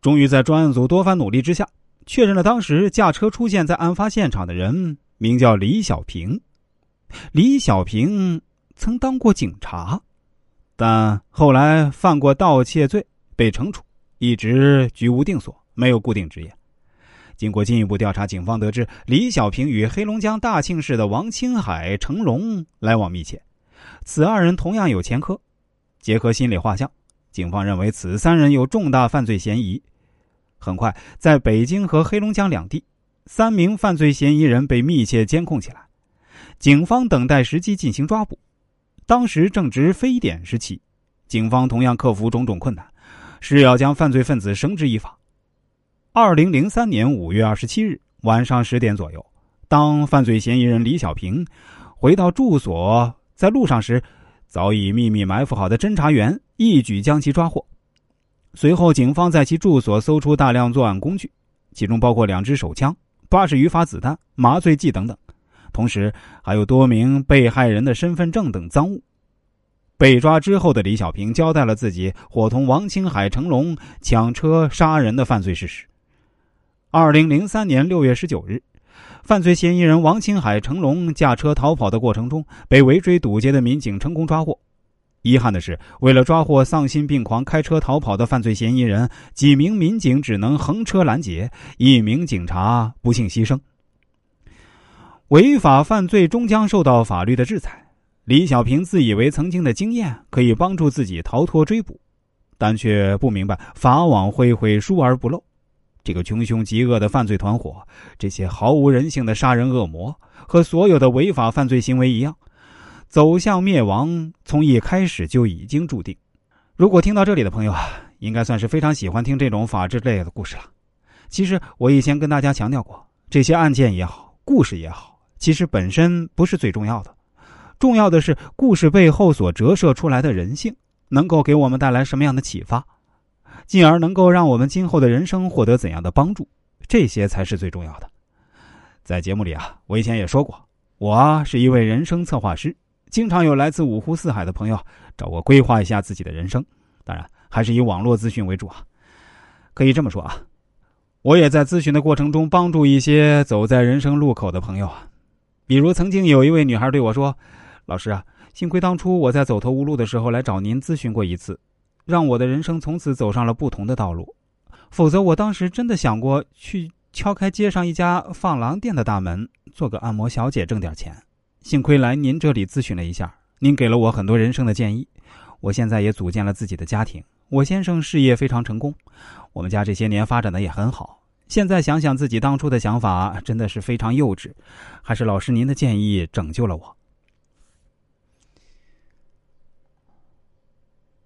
终于在专案组多番努力之下，确认了当时驾车出现在案发现场的人名叫李小平。李小平曾当过警察，但后来犯过盗窃罪被惩处，一直居无定所，没有固定职业。经过进一步调查，警方得知李小平与黑龙江大庆市的王青海、成龙来往密切，此二人同样有前科。结合心理画像，警方认为此三人有重大犯罪嫌疑。很快，在北京和黑龙江两地，三名犯罪嫌疑人被密切监控起来。警方等待时机进行抓捕，当时正值非典时期，警方同样克服种种困难，誓要将犯罪分子绳之以法。二零零三年五月二十七日晚上十点左右，当犯罪嫌疑人李小平回到住所，在路上时，早已秘密埋伏好的侦查员一举将其抓获。随后，警方在其住所搜出大量作案工具，其中包括两支手枪、八十余发子弹、麻醉剂等等，同时还有多名被害人的身份证等赃物。被抓之后的李小平交代了自己伙同王青海、成龙抢车杀人的犯罪事实。二零零三年六月十九日，犯罪嫌疑人王青海、成龙驾车逃跑的过程中，被围追堵截的民警成功抓获。遗憾的是，为了抓获丧心病狂开车逃跑的犯罪嫌疑人，几名民警只能横车拦截，一名警察不幸牺牲。违法犯罪终将受到法律的制裁。李小平自以为曾经的经验可以帮助自己逃脱追捕，但却不明白法网恢恢，疏而不漏。这个穷凶极恶的犯罪团伙，这些毫无人性的杀人恶魔，和所有的违法犯罪行为一样。走向灭亡，从一开始就已经注定。如果听到这里的朋友啊，应该算是非常喜欢听这种法治类的故事了。其实我以前跟大家强调过，这些案件也好，故事也好，其实本身不是最重要的，重要的是故事背后所折射出来的人性，能够给我们带来什么样的启发，进而能够让我们今后的人生获得怎样的帮助，这些才是最重要的。在节目里啊，我以前也说过，我是一位人生策划师。经常有来自五湖四海的朋友找我规划一下自己的人生，当然还是以网络咨询为主啊。可以这么说啊，我也在咨询的过程中帮助一些走在人生路口的朋友啊。比如曾经有一位女孩对我说：“老师啊，幸亏当初我在走投无路的时候来找您咨询过一次，让我的人生从此走上了不同的道路。否则我当时真的想过去敲开街上一家放狼店的大门，做个按摩小姐挣点钱。”幸亏来您这里咨询了一下，您给了我很多人生的建议。我现在也组建了自己的家庭，我先生事业非常成功，我们家这些年发展的也很好。现在想想自己当初的想法真的是非常幼稚，还是老师您的建议拯救了我。